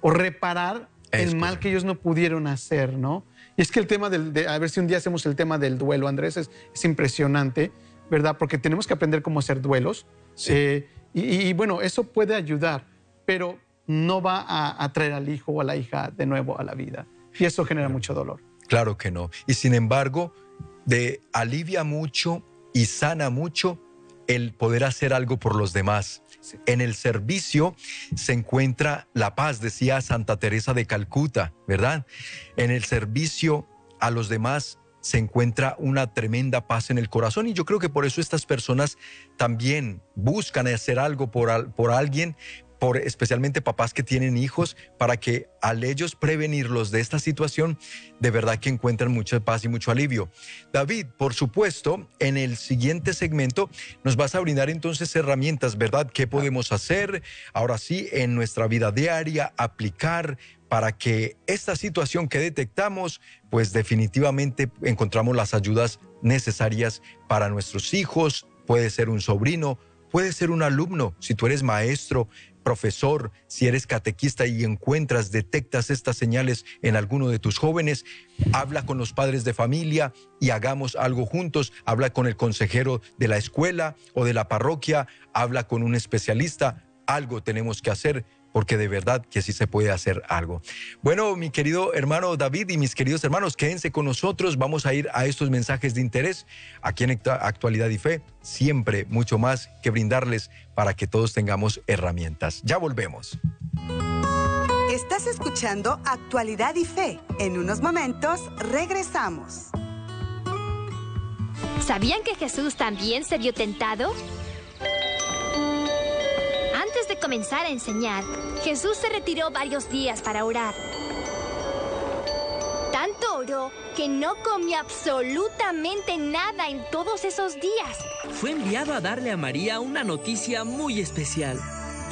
o reparar el mal que ellos no pudieron hacer, ¿no? Y es que el tema del, de, a ver si un día hacemos el tema del duelo, Andrés, es, impresionante, ¿verdad? Porque tenemos que aprender cómo hacer duelos. Eh, y, bueno, eso puede ayudar, pero no va a, a, traer al hijo o a la hija de nuevo a la vida. Y eso genera mucho dolor. Claro que no. Y sin embargo, de alivia mucho y sana mucho el poder hacer algo por los demás. En el servicio se encuentra la paz, decía Santa Teresa de Calcuta, ¿verdad? En el servicio a los demás se encuentra una tremenda paz en el corazón y yo creo que por eso estas personas también buscan hacer algo por, por alguien por especialmente papás que tienen hijos, para que al ellos prevenirlos de esta situación, de verdad que encuentran mucha paz y mucho alivio. David, por supuesto, en el siguiente segmento nos vas a brindar entonces herramientas, ¿verdad? ¿Qué podemos hacer ahora sí en nuestra vida diaria, aplicar para que esta situación que detectamos, pues definitivamente encontramos las ayudas necesarias para nuestros hijos, puede ser un sobrino, puede ser un alumno, si tú eres maestro, profesor, si eres catequista y encuentras, detectas estas señales en alguno de tus jóvenes, habla con los padres de familia y hagamos algo juntos, habla con el consejero de la escuela o de la parroquia, habla con un especialista, algo tenemos que hacer porque de verdad que sí se puede hacer algo. Bueno, mi querido hermano David y mis queridos hermanos, quédense con nosotros. Vamos a ir a estos mensajes de interés aquí en Actualidad y Fe. Siempre mucho más que brindarles para que todos tengamos herramientas. Ya volvemos. Estás escuchando Actualidad y Fe. En unos momentos regresamos. ¿Sabían que Jesús también se vio tentado? Antes de comenzar a enseñar, Jesús se retiró varios días para orar. Tanto oró que no comió absolutamente nada en todos esos días. Fue enviado a darle a María una noticia muy especial.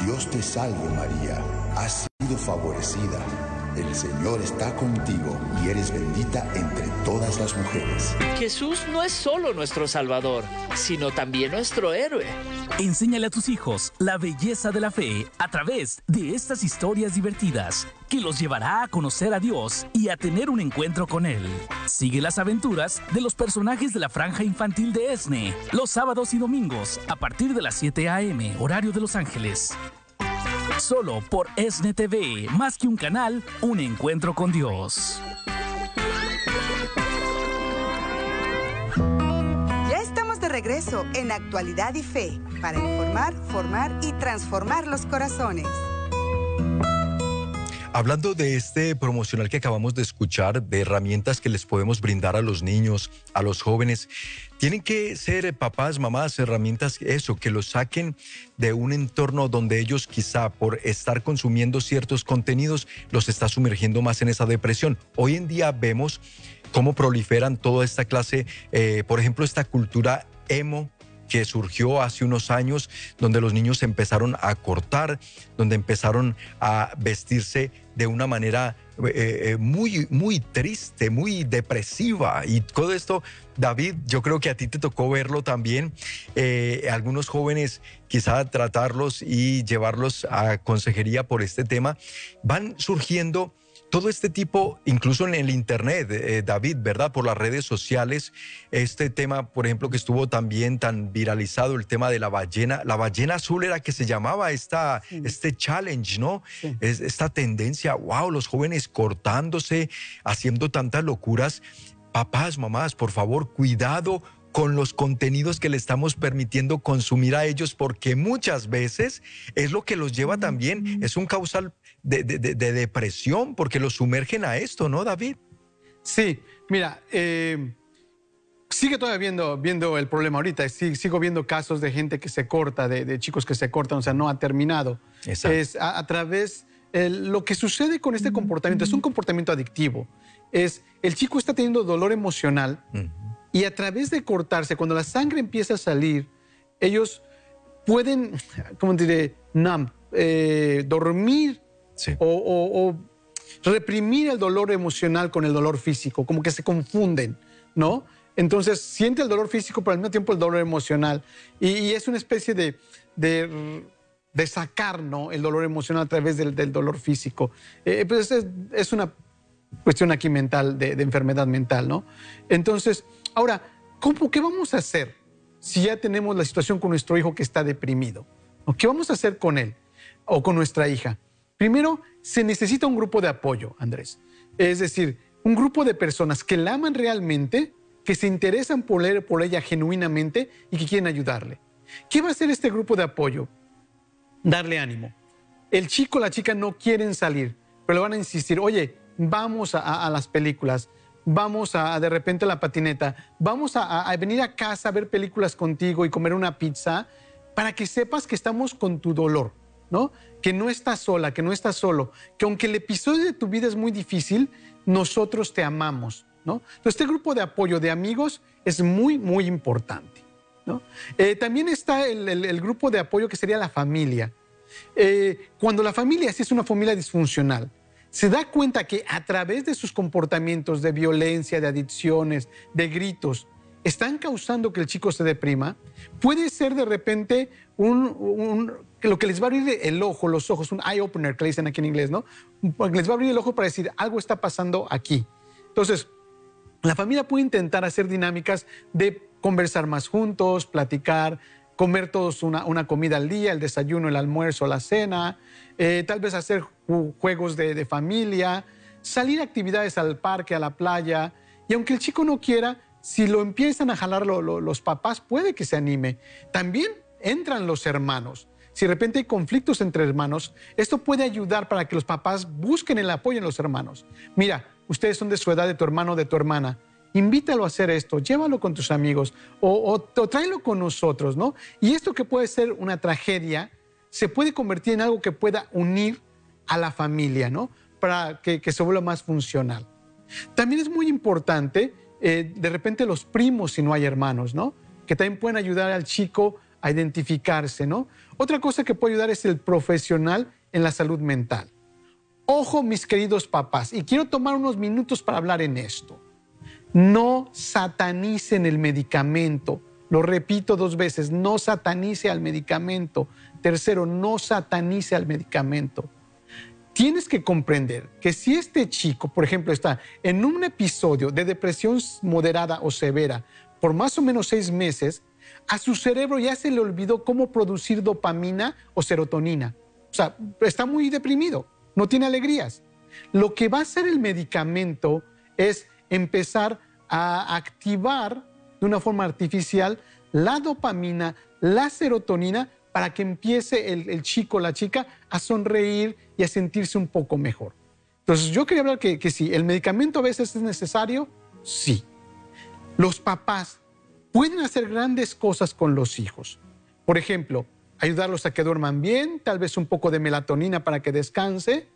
Dios te salve María, has sido favorecida el Señor está contigo y eres bendita entre todas las mujeres. Jesús no es solo nuestro Salvador, sino también nuestro héroe. Enséñale a tus hijos la belleza de la fe a través de estas historias divertidas que los llevará a conocer a Dios y a tener un encuentro con Él. Sigue las aventuras de los personajes de la franja infantil de ESNE los sábados y domingos a partir de las 7 a.m. horario de Los Ángeles. Solo por ESNE TV, más que un canal, un encuentro con Dios. Ya estamos de regreso en Actualidad y Fe para informar, formar y transformar los corazones. Hablando de este promocional que acabamos de escuchar, de herramientas que les podemos brindar a los niños, a los jóvenes, tienen que ser papás, mamás, herramientas, eso, que los saquen de un entorno donde ellos quizá por estar consumiendo ciertos contenidos los está sumergiendo más en esa depresión. Hoy en día vemos cómo proliferan toda esta clase, eh, por ejemplo, esta cultura emo, que surgió hace unos años, donde los niños empezaron a cortar, donde empezaron a vestirse de una manera eh, eh, muy, muy triste, muy depresiva. Y todo esto, David, yo creo que a ti te tocó verlo también. Eh, algunos jóvenes, quizá tratarlos y llevarlos a consejería por este tema, van surgiendo todo este tipo, incluso en el Internet, eh, David, ¿verdad? Por las redes sociales, este tema, por ejemplo, que estuvo también tan viralizado, el tema de la ballena, la ballena azul era que se llamaba esta, este challenge, ¿no? Es, esta tendencia, wow, los jóvenes cortándose, haciendo tantas locuras. Papás, mamás, por favor, cuidado con los contenidos que le estamos permitiendo consumir a ellos, porque muchas veces es lo que los lleva también, es un causal de, depresión, porque los sumergen a esto, ¿no, David? Sí, mira, eh, sigue todavía viendo, viendo el problema ahorita, sigo viendo casos de gente que se corta, de, chicos que se cortan, o sea, no ha terminado. Es a, través, lo que sucede con este comportamiento, es un comportamiento adictivo, es el chico está teniendo dolor emocional. Y a través de cortarse, cuando la sangre empieza a salir, ellos pueden, *laughs* ¿cómo diré? Numb, eh, dormir o, reprimir el dolor emocional con el dolor físico, como que se confunden, ¿no? Entonces siente el dolor físico, pero al mismo tiempo el dolor emocional. Y, es una especie de, de, sacar ¿no? el dolor emocional a través del, dolor físico. Eh, pues es, es, una cuestión aquí mental, de, enfermedad mental, ¿no? Entonces, ahora, ¿cómo, ¿qué vamos a hacer si ya tenemos la situación con nuestro hijo que está deprimido? ¿Qué vamos a hacer con él o con nuestra hija? Primero, se necesita un grupo de apoyo, Andrés. Es decir, un grupo de personas que la aman realmente, que se interesan por, por ella genuinamente y que quieren ayudarle. ¿Qué va a hacer este grupo de apoyo? Darle ánimo. El chico o la chica no quieren salir, pero le van a insistir, oye, vamos a, las películas, vamos a, de repente a la patineta, vamos a, venir a casa a ver películas contigo y comer una pizza para que sepas que estamos con tu dolor, ¿no? Que no estás sola, que no estás solo, que aunque el episodio de tu vida es muy difícil, nosotros te amamos, ¿no? Entonces, este grupo de apoyo de amigos es muy, muy importante, ¿no? Eh, también está el, grupo de apoyo que sería la familia. Eh, cuando la familia sí es una familia disfuncional, se da cuenta que a través de sus comportamientos de violencia, de adicciones, de gritos, están causando que el chico se deprima, puede ser de repente un, lo que les va a abrir el ojo, los ojos, un eye opener que le dicen aquí en inglés, ¿no? Les va a abrir el ojo para decir, algo está pasando aquí. Entonces, la familia puede intentar hacer dinámicas de conversar más juntos, platicar, comer todos una, una, comida al día, el desayuno, el almuerzo, la cena, eh, tal vez hacer juegos de, de, familia, salir a actividades al parque, a la playa. Y aunque el chico no quiera, si lo empiezan a jalar los papás, puede que se anime. También entran los hermanos. Si de repente hay conflictos entre hermanos, esto puede ayudar para que los papás busquen el apoyo en los hermanos. Mira, ustedes son de su edad, de tu hermano de tu hermana. Invítalo a hacer esto, llévalo con tus amigos o, o, tráelo con nosotros, ¿no? Y esto que puede ser una tragedia, se puede convertir en algo que pueda unir a la familia, ¿no? Para que, se vuelva más funcional. También es muy importante, eh, de repente, los primos, si no hay hermanos, ¿no? Que también pueden ayudar al chico a identificarse, ¿no? Otra cosa que puede ayudar es el profesional en la salud mental. Ojo, mis queridos papás, y quiero tomar unos minutos para hablar en esto. No satanicen el medicamento. Lo repito dos veces, no satanice al medicamento. Tercero, no satanice al medicamento. Tienes que comprender que si este chico, por ejemplo, está en un episodio de depresión moderada o severa por más o menos seis meses, a su cerebro ya se le olvidó cómo producir dopamina o serotonina. O sea, está muy deprimido, no tiene alegrías. Lo que va a hacer el medicamento es empezar a activar de una forma artificial la dopamina, la serotonina, para que empiece el, chico la chica a sonreír y a sentirse un poco mejor. Entonces, yo quería hablar que, que sí, el medicamento a veces es necesario, sí. Los papás pueden hacer grandes cosas con los hijos. Por ejemplo, ayudarlos a que duerman bien, tal vez un poco de melatonina para que descanse,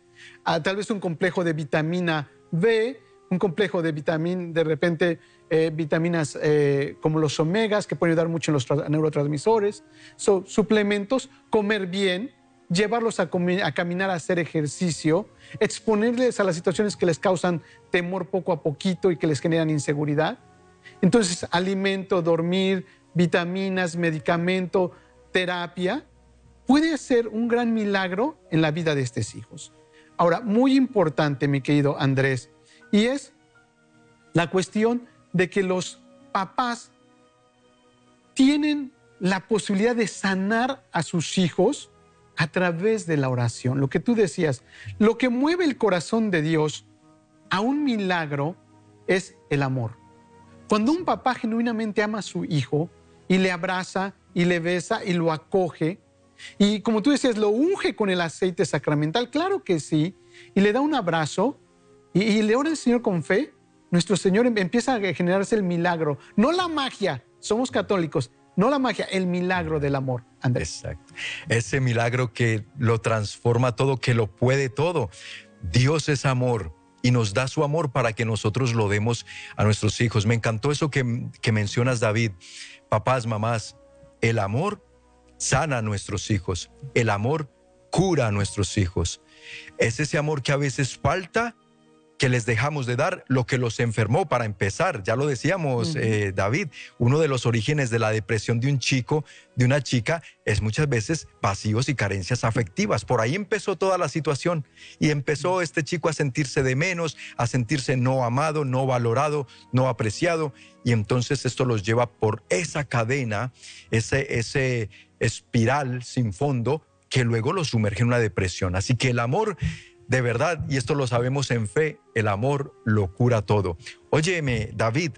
tal vez un complejo de vitamina B, un complejo de vitamina, de repente eh, vitaminas eh, como los omegas que pueden ayudar mucho en los neurotransmisores, suplementos, comer bien, llevarlos a, a, caminar, a hacer ejercicio, exponerles a las situaciones que les causan temor poco a poquito y que les generan inseguridad. Entonces, alimento, dormir, vitaminas, medicamento, terapia, puede ser un gran milagro en la vida de estos hijos. Ahora, muy importante, mi querido Andrés, y es la cuestión de que los papás tienen la posibilidad de sanar a sus hijos a través de la oración. Lo que tú decías, lo que mueve el corazón de Dios a un milagro es el amor. Cuando un papá genuinamente ama a su hijo y le abraza y le besa y lo acoge, y como tú decías, lo unge con el aceite sacramental, claro que sí, y le da un abrazo y, le ora al Señor con fe, nuestro Señor em, empieza a generarse el milagro, no la magia, somos católicos, no la magia, el milagro del amor. Andrés. Exacto. Ese milagro que lo transforma todo, que lo puede todo. Dios es amor y nos da su amor para que nosotros lo demos a nuestros hijos. Me encantó eso que, que mencionas, David. Papás, mamás, el amor sana a nuestros hijos. El amor cura a nuestros hijos. Es ese amor que a veces falta que les dejamos de dar lo que los enfermó para empezar. Ya lo decíamos, eh, David, uno de los orígenes de la depresión de un chico, de una chica, es muchas veces vacíos y carencias afectivas. Por ahí empezó toda la situación y empezó este chico a sentirse de menos, a sentirse no amado, no valorado, no apreciado. Y entonces esto los lleva por esa cadena, ese, ese espiral sin fondo que luego los sumerge en una depresión. Así que el amor de verdad, y esto lo sabemos en fe, el amor lo cura todo. Óyeme, David,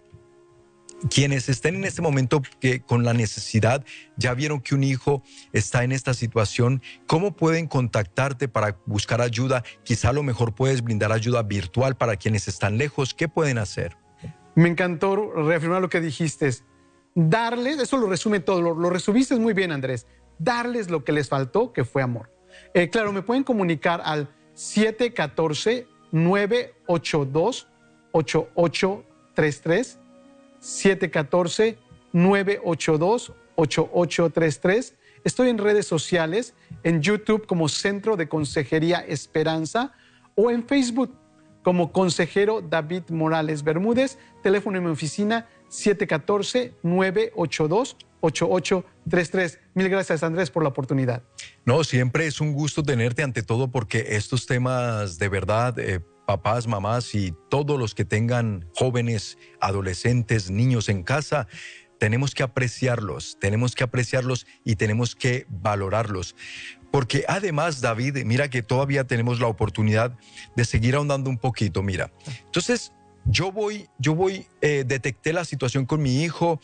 quienes estén en este momento que con la necesidad, ya vieron que un hijo está en esta situación, ¿cómo pueden contactarte para buscar ayuda? Quizá a lo mejor puedes brindar ayuda virtual para quienes están lejos. ¿Qué pueden hacer? Me encantó reafirmar lo que dijiste. Darles, eso lo resume todo, lo, resumiste muy bien, Andrés. Darles lo que les faltó, que fue amor. Eh, claro, me pueden comunicar al 714-982-8833. 714-982-8833. Estoy en redes sociales, en YouTube como Centro de Consejería Esperanza o en Facebook como Consejero David Morales Bermúdez. Teléfono en mi oficina 714-982-8833. Mil gracias, Andrés, por la oportunidad. No, siempre es un gusto tenerte ante todo porque estos temas de verdad, eh, papás, mamás y todos los que tengan jóvenes, adolescentes, niños en casa, tenemos que apreciarlos, tenemos que apreciarlos y tenemos que valorarlos. Porque además, David, mira que todavía tenemos la oportunidad de seguir ahondando un poquito, mira. Entonces, yo voy, yo voy, eh, detecté la situación con mi hijo,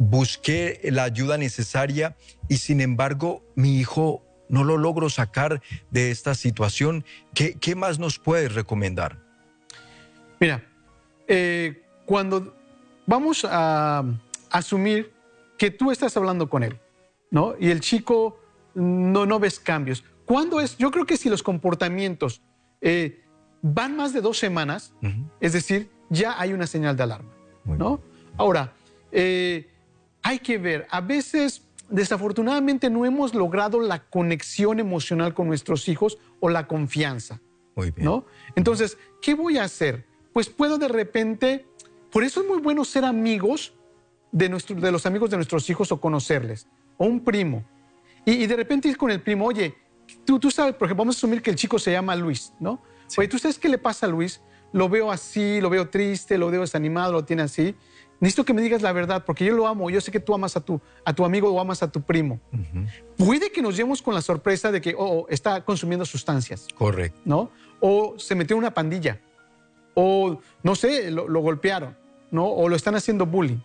busqué la ayuda necesaria y sin embargo mi hijo no lo logro sacar de esta situación. ¿Qué, qué más nos puedes recomendar? Mira, eh, cuando vamos a asumir que tú estás hablando con él, ¿no? Y el chico no, no ves cambios. ¿Cuándo es? Yo creo que si los comportamientos eh, van más de dos semanas, es decir, ya hay una señal de alarma, ¿no? Ahora, eh, hay que ver, a veces desafortunadamente no hemos logrado la conexión emocional con nuestros hijos o la confianza. Muy bien. ¿no? Entonces, ¿qué voy a hacer? Pues puedo de repente, por eso es muy bueno ser amigos de, nuestro, de los amigos de nuestros hijos o conocerles, o un primo. Y, de repente ir con el primo, oye, tú, tú sabes, por ejemplo, vamos a asumir que el chico se llama Luis, ¿no? Oye, ¿tú sabes qué le pasa a Luis? Lo veo así, lo veo triste, lo veo desanimado, lo tiene así necesito que me digas la verdad, porque yo lo amo, yo sé que tú amas a tu, a tu amigo o amas a tu primo. Puede que nos llevemos con la sorpresa de que oh, está consumiendo sustancias. Correcto. ¿No? O se metió en una pandilla. O, no sé, lo, golpearon. ¿No? O lo están haciendo bullying.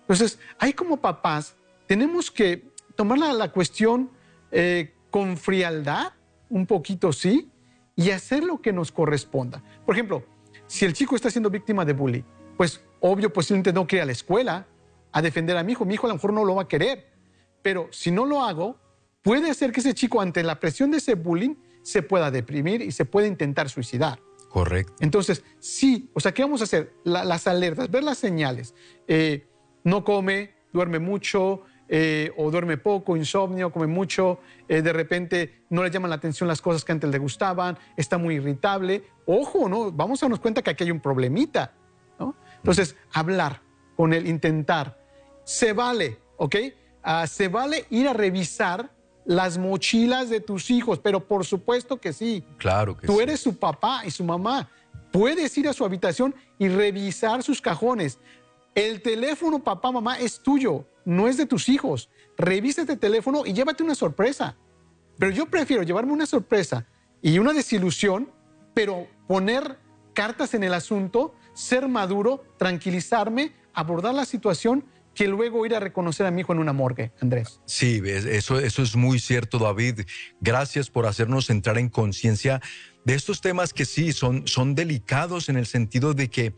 Entonces, ahí como papás, tenemos que tomar la, cuestión eh, con frialdad, un poquito sí, y hacer lo que nos corresponda. Por ejemplo, si el chico está siendo víctima de bullying, pues obvio, posiblemente no quiere ir a la escuela a defender a mi hijo. Mi hijo a lo mejor no lo va a querer. Pero si no lo hago, puede ser que ese chico, ante la presión de ese bullying, se pueda deprimir y se pueda intentar suicidar. Correcto. Entonces, sí, o sea, ¿qué vamos a hacer? las alertas, ver las señales. Eh, no come, duerme mucho, eh, o duerme poco, insomnio, come mucho, eh, de repente no le llaman la atención las cosas que antes le gustaban, está muy irritable. Ojo, ¿no? Vamos a darnos cuenta que aquí hay un problemita. Entonces, hablar con él, intentar. Se vale, ¿ok? Ah, se vale ir a revisar las mochilas de tus hijos, pero por supuesto que sí. Claro que Tú eres su papá y su mamá. Puedes ir a su habitación y revisar sus cajones. El teléfono, papá, mamá, es tuyo, no es de tus hijos. Revisa este teléfono y llévate una sorpresa. Pero yo prefiero llevarme una sorpresa y una desilusión, pero poner cartas en el asunto ser maduro, tranquilizarme, abordar la situación que luego ir a reconocer a mi hijo en una morgue, Andrés. Sí, eso, eso es muy cierto, David. Gracias por hacernos entrar en conciencia de estos temas que sí son, son delicados en el sentido de que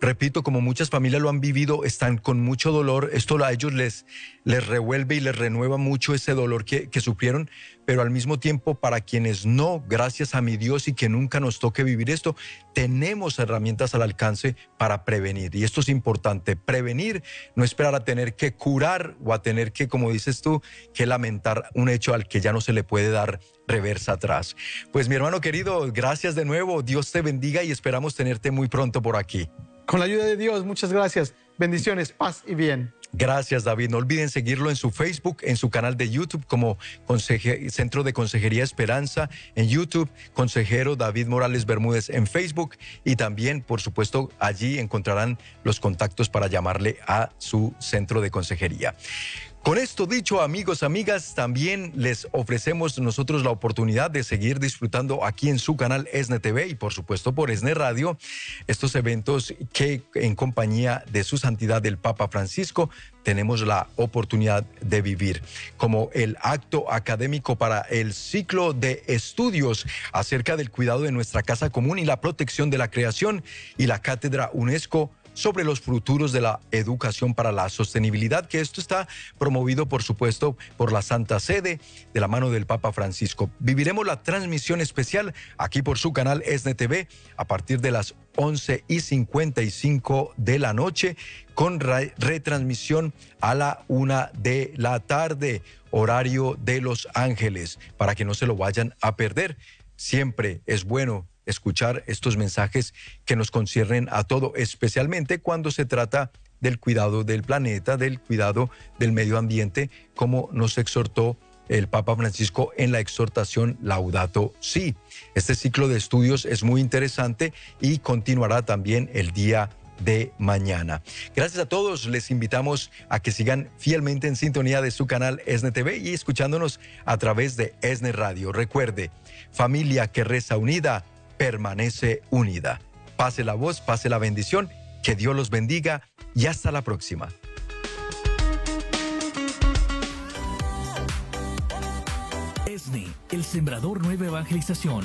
repito, como muchas familias lo han vivido, están con mucho dolor. Esto a ellos les, les revuelve y les renueva mucho ese dolor que, que, sufrieron, pero al mismo tiempo para quienes no, gracias a mi Dios y que nunca nos toque vivir esto, tenemos herramientas al alcance para prevenir. Y esto es importante, prevenir, no esperar a tener que curar o a tener que, como dices tú, que lamentar un hecho al que ya no se le puede dar reversa atrás. Pues mi hermano querido, gracias de nuevo, Dios te bendiga y esperamos tenerte muy pronto por aquí. Con la ayuda de Dios, muchas gracias. Bendiciones, paz y bien. Gracias, David. No olviden seguirlo en su Facebook, en su canal de YouTube como Centro de Consejería Esperanza, en YouTube, consejero David Morales Bermúdez en Facebook y también, por supuesto, allí encontrarán los contactos para llamarle a su centro de consejería. Con esto dicho, amigos, amigas, también les ofrecemos nosotros la oportunidad de seguir disfrutando aquí en su canal ESNE TV y por supuesto por ESNE Radio estos eventos que en compañía de su santidad el Papa Francisco tenemos la oportunidad de vivir, como el acto académico para el ciclo de estudios acerca del cuidado de nuestra casa común y la protección de la creación y la cátedra UNESCO sobre los futuros de la educación para la sostenibilidad, que esto está promovido, por supuesto, por la Santa Sede de la mano del Papa Francisco. Viviremos la transmisión especial aquí por su canal SNTV a partir de las 11 y 55 de la noche con retransmisión a la una de la tarde, horario de Los Ángeles, para que no se lo vayan a perder. Siempre es bueno escuchar estos mensajes que nos conciernen a todo, especialmente cuando se trata del cuidado del planeta, del cuidado del medio ambiente, como nos exhortó el Papa Francisco en la exhortación Laudato Si. Este ciclo de estudios es muy interesante y continuará también el día de mañana. Gracias a todos, les invitamos a que sigan fielmente en sintonía de su canal ESNE TV y escuchándonos a través de ESNE Radio. Recuerde, familia que reza unida, permanece unida. Pase la voz, pase la bendición, que Dios los bendiga y hasta la próxima. ESNE, el Sembrador Nueva Evangelización.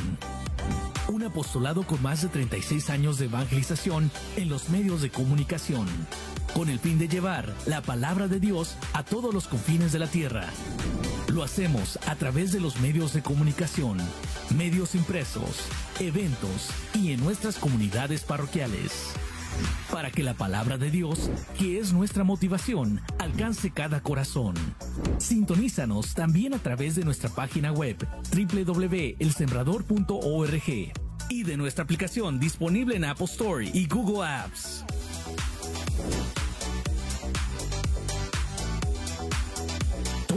Un apostolado con más de 36 años de evangelización en los medios de comunicación, con el fin de llevar la palabra de Dios a todos los confines de la tierra. Lo hacemos a través de los medios de comunicación, medios impresos, eventos y en nuestras comunidades parroquiales. Para que la palabra de Dios, que es nuestra motivación, alcance cada corazón. Sintonízanos también a través de nuestra página web www.elsembrador.org y de nuestra aplicación disponible en Apple Store y Google Apps.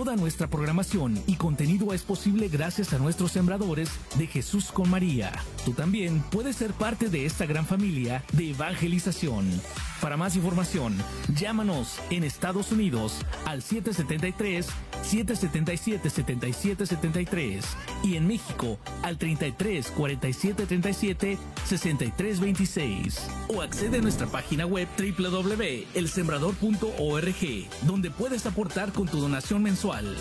Toda nuestra programación y contenido es posible gracias a nuestros sembradores de Jesús con María. Tú también puedes ser parte de esta gran familia de evangelización. Para más información, llámanos en Estados Unidos al 773-777-7773 y en México al 33 47 37 63 26 o accede a nuestra página web www.elsembrador.org donde puedes aportar con tu donación mensual.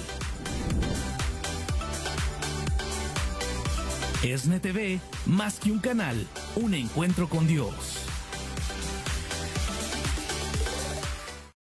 ESNE TV, más que un canal, un encuentro con Dios.